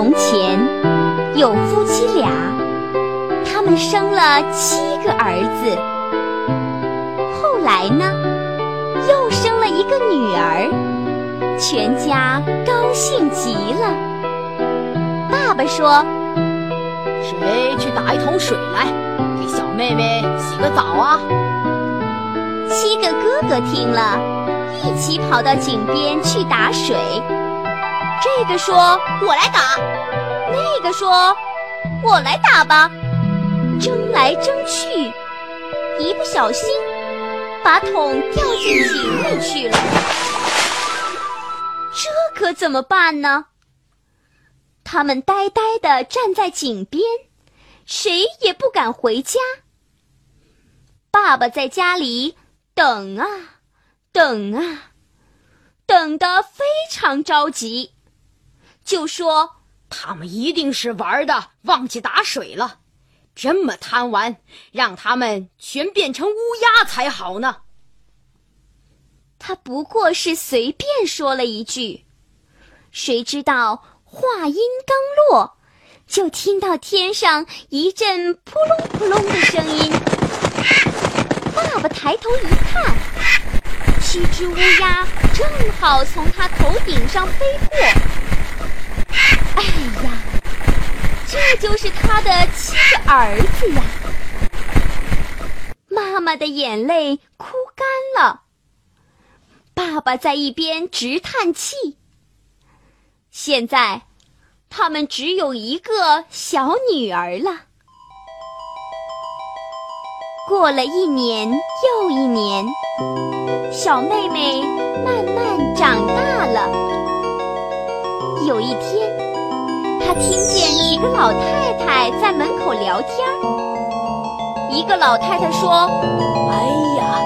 从前有夫妻俩，他们生了七个儿子。后来呢，又生了一个女儿，全家高兴极了。爸爸说：“谁去打一桶水来，给小妹妹洗个澡啊？”七个哥哥听了，一起跑到井边去打水。这个说：“我来打。”那个说：“我来打吧。”争来争去，一不小心把桶掉进井里去了。这可怎么办呢？他们呆呆地站在井边，谁也不敢回家。爸爸在家里等啊等啊，等得非常着急。就说他们一定是玩的忘记打水了，这么贪玩，让他们全变成乌鸦才好呢。他不过是随便说了一句，谁知道话音刚落，就听到天上一阵扑隆扑隆的声音。爸爸抬头一看，七只乌鸦正好从他头顶上飞过。哎呀，这就是他的七个儿子呀！妈妈的眼泪哭干了，爸爸在一边直叹气。现在，他们只有一个小女儿了。过了一年又一年，小妹妹慢慢长大了。有一天，他听见几个老太太在门口聊天一个老太太说：“哎呀，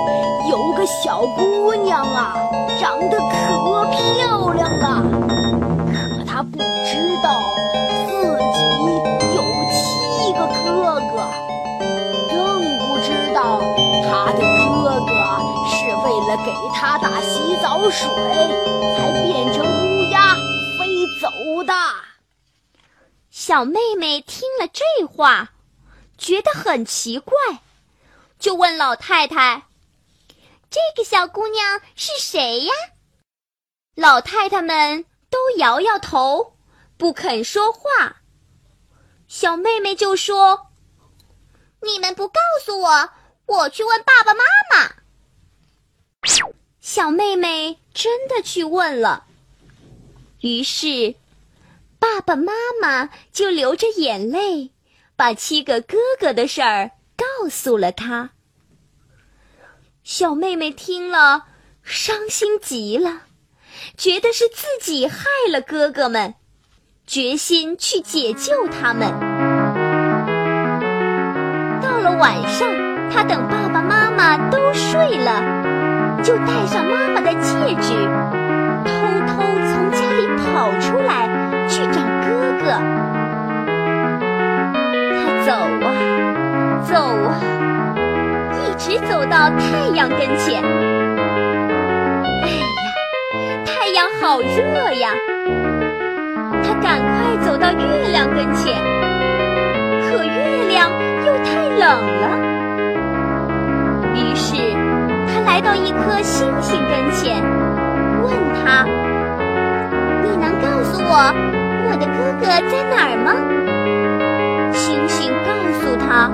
有个小姑娘啊，长得可漂亮了。可她不知道自己有七个哥哥，更不知道她的哥哥是为了给她打洗澡水才变成乌鸦飞走的。”小妹妹听了这话，觉得很奇怪，就问老太太：“这个小姑娘是谁呀？”老太太们都摇摇头，不肯说话。小妹妹就说：“你们不告诉我，我去问爸爸妈妈。”小妹妹真的去问了，于是。爸爸妈妈就流着眼泪，把七个哥哥的事儿告诉了他。小妹妹听了，伤心极了，觉得是自己害了哥哥们，决心去解救他们。到了晚上，她等爸爸妈妈都睡了，就戴上妈妈的戒指，偷偷从家里跑出来。他走啊走啊，一直走到太阳跟前。哎呀，太阳好热呀！他赶快走到月亮跟前，可月亮又太冷了。于是他来到一颗星星跟前，问他：“你能告诉我？”哥哥在哪儿吗？星星告诉他：“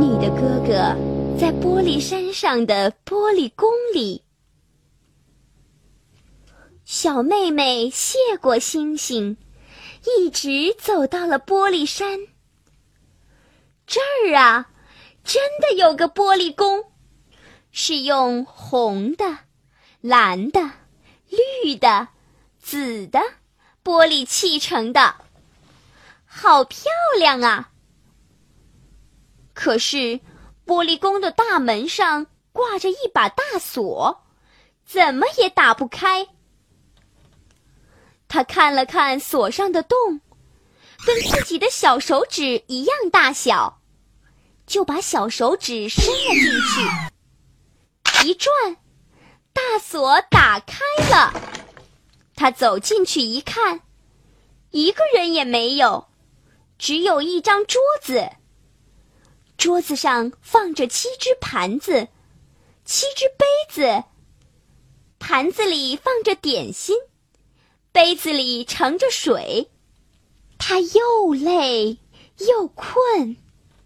你的哥哥在玻璃山上的玻璃宫里。”小妹妹谢过星星，一直走到了玻璃山。这儿啊，真的有个玻璃宫，是用红的、蓝的、绿的、紫的。玻璃砌成的，好漂亮啊！可是玻璃宫的大门上挂着一把大锁，怎么也打不开。他看了看锁上的洞，跟自己的小手指一样大小，就把小手指伸了进去，一转，大锁打开了。他走进去一看，一个人也没有，只有一张桌子。桌子上放着七只盘子，七只杯子，盘子里放着点心。杯子里盛着水，他又累又困，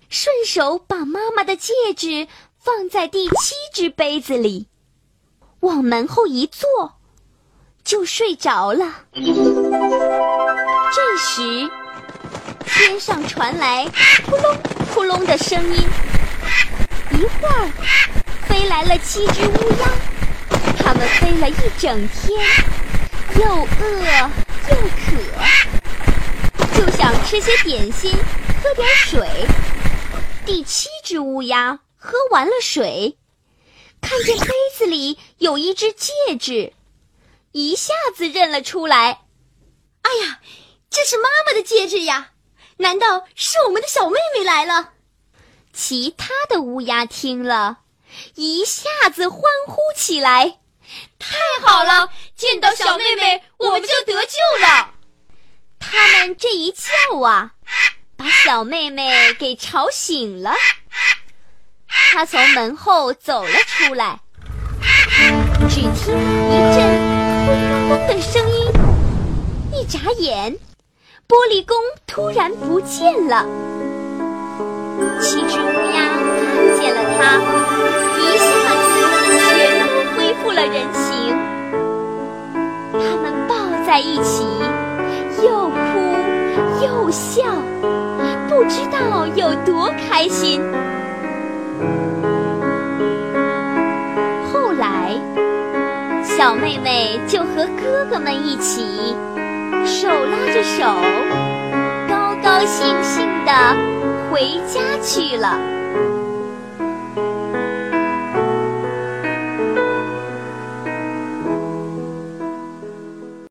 顺手把妈妈的戒指放在第七只杯子里，往门后一坐，就睡着了。这时，天上传来扑隆扑隆的声音，一会儿飞来了七只乌鸦，它们飞了一整天。又饿又渴，就想吃些点心，喝点水。第七只乌鸦喝完了水，看见杯子里有一只戒指，一下子认了出来。哎呀，这是妈妈的戒指呀！难道是我们的小妹妹来了？其他的乌鸦听了，一下子欢呼起来。太好了，见到小妹妹我们就得救了。他们这一叫啊，把小妹妹给吵醒了。她从门后走了出来，的声音，一眨眼，玻璃宫突然不见了。七只乌鸦看见了它，一下子全都恢复了人形。他们抱在一起，又哭又笑，不知道有多开心。小妹妹就和哥哥们一起，手拉着手，高高兴兴地回家去了。